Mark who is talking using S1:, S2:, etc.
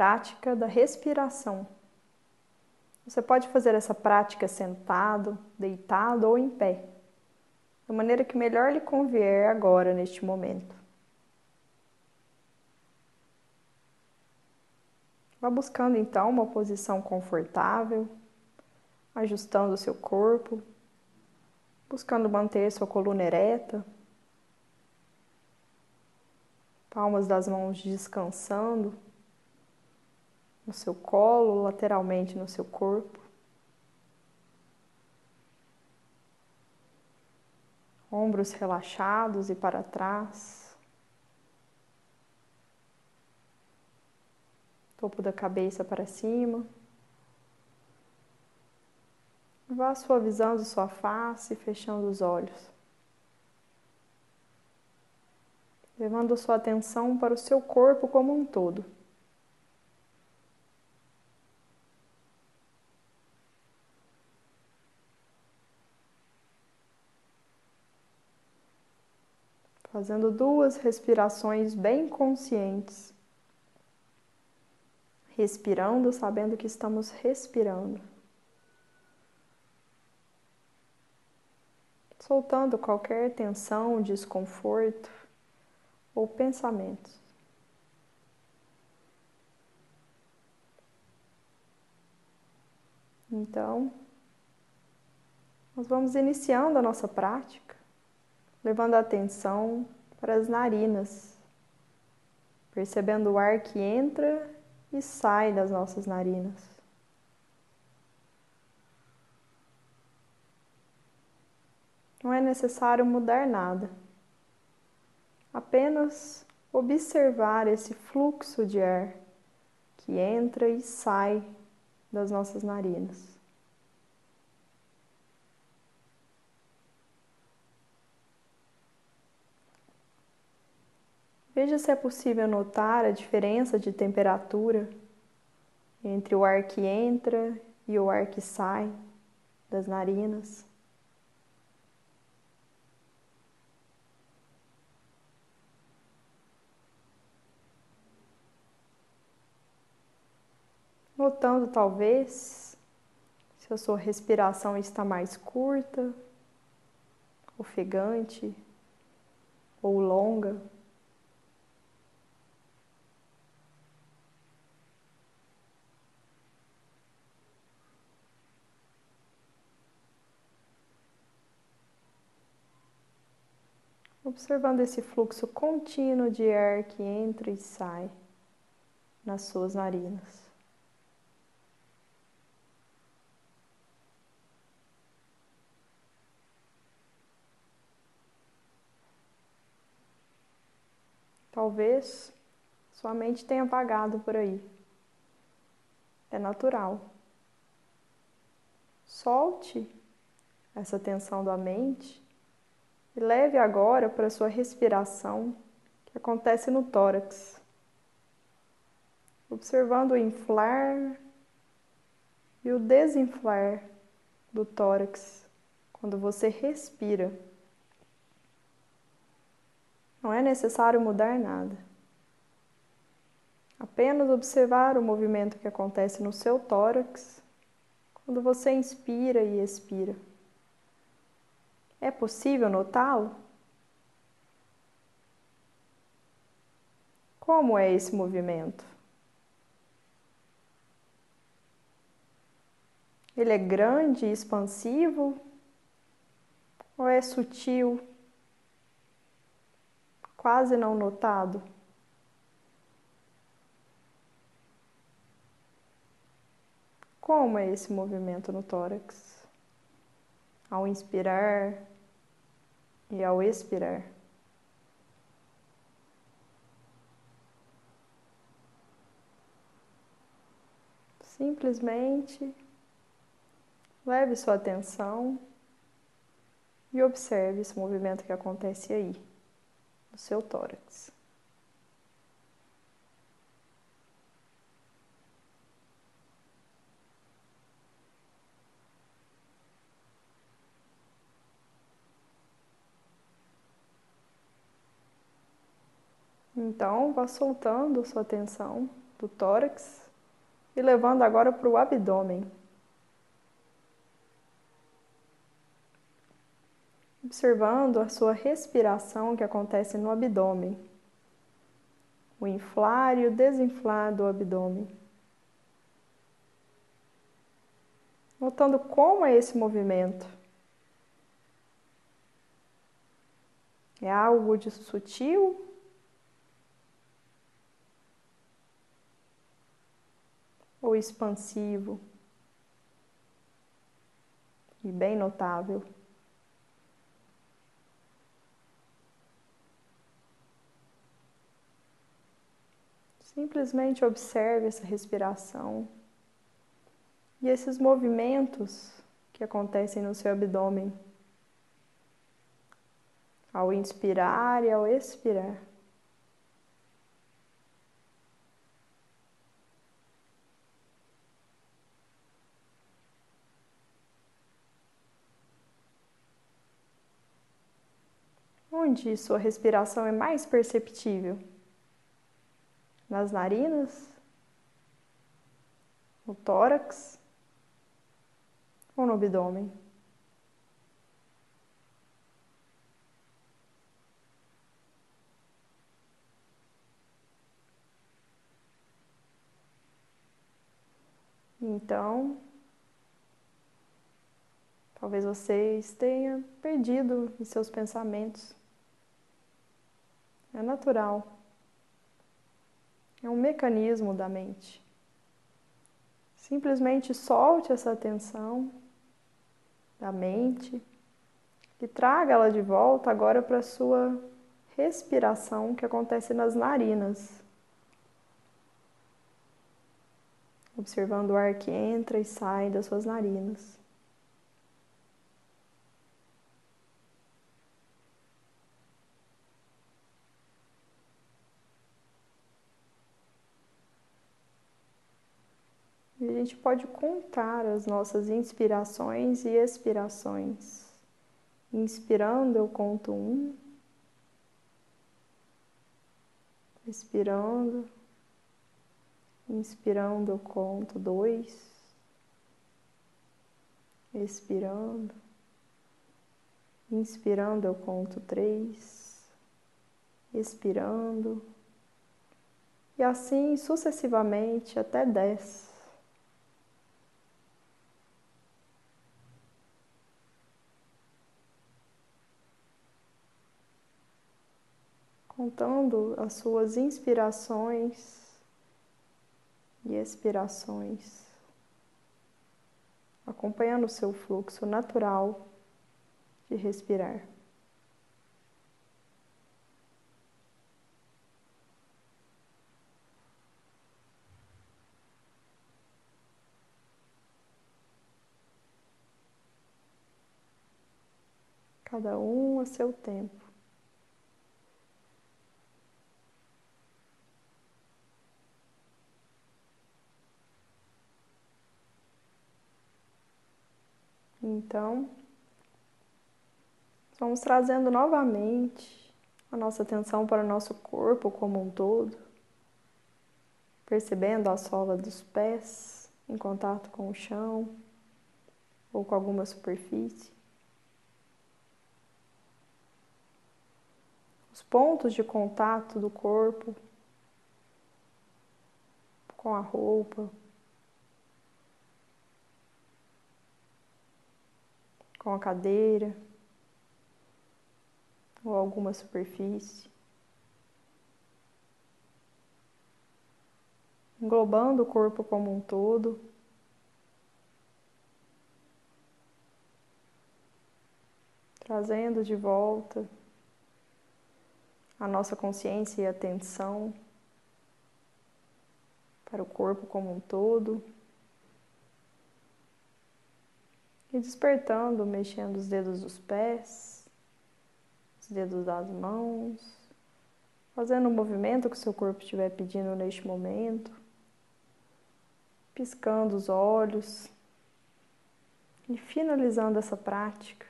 S1: prática da respiração. Você pode fazer essa prática sentado, deitado ou em pé, da maneira que melhor lhe convier agora, neste momento. Vá buscando então uma posição confortável, ajustando o seu corpo, buscando manter sua coluna ereta, palmas das mãos descansando no seu colo, lateralmente no seu corpo. Ombros relaxados e para trás. Topo da cabeça para cima. Vá suavizando sua face, fechando os olhos. Levando sua atenção para o seu corpo como um todo. Fazendo duas respirações bem conscientes. Respirando, sabendo que estamos respirando. Soltando qualquer tensão, desconforto ou pensamentos. Então, nós vamos iniciando a nossa prática levando a atenção para as narinas, percebendo o ar que entra e sai das nossas narinas. Não é necessário mudar nada, apenas observar esse fluxo de ar que entra e sai das nossas narinas. Veja se é possível notar a diferença de temperatura entre o ar que entra e o ar que sai das narinas. Notando talvez se a sua respiração está mais curta, ofegante ou longa. Observando esse fluxo contínuo de ar que entra e sai nas suas narinas. Talvez sua mente tenha apagado por aí. É natural. Solte essa tensão da mente leve agora para a sua respiração que acontece no tórax, observando o inflar e o desinflar do tórax quando você respira. Não é necessário mudar nada. Apenas observar o movimento que acontece no seu tórax quando você inspira e expira. É possível notá-lo? Como é esse movimento? Ele é grande e expansivo ou é sutil, quase não notado? Como é esse movimento no tórax? Ao inspirar, e ao expirar. Simplesmente leve sua atenção e observe esse movimento que acontece aí, no seu tórax. Então, vá soltando sua atenção do tórax e levando agora para o abdômen. Observando a sua respiração que acontece no abdômen, o inflar e o desinflar do abdômen. Notando como é esse movimento. É algo de sutil ou expansivo e bem notável. Simplesmente observe essa respiração e esses movimentos que acontecem no seu abdômen ao inspirar e ao expirar. Onde sua respiração é mais perceptível? Nas narinas? No tórax? Ou no abdômen? Então, talvez você tenha perdido em seus pensamentos. É natural. É um mecanismo da mente. Simplesmente solte essa atenção da mente e traga ela de volta agora para a sua respiração que acontece nas narinas. Observando o ar que entra e sai das suas narinas. Gente pode contar as nossas inspirações e expirações. Inspirando, eu conto um. Expirando. Inspirando, eu conto dois. Expirando. Inspirando, eu conto três. Expirando. E assim sucessivamente até dez. Contando as suas inspirações e expirações, acompanhando o seu fluxo natural de respirar. Cada um a seu tempo. Então, vamos trazendo novamente a nossa atenção para o nosso corpo como um todo, percebendo a sola dos pés em contato com o chão ou com alguma superfície. Os pontos de contato do corpo com a roupa, com a cadeira ou alguma superfície. Englobando o corpo como um todo. Trazendo de volta a nossa consciência e atenção para o corpo como um todo. E despertando, mexendo os dedos dos pés, os dedos das mãos, fazendo o movimento que seu corpo estiver pedindo neste momento, piscando os olhos e finalizando essa prática.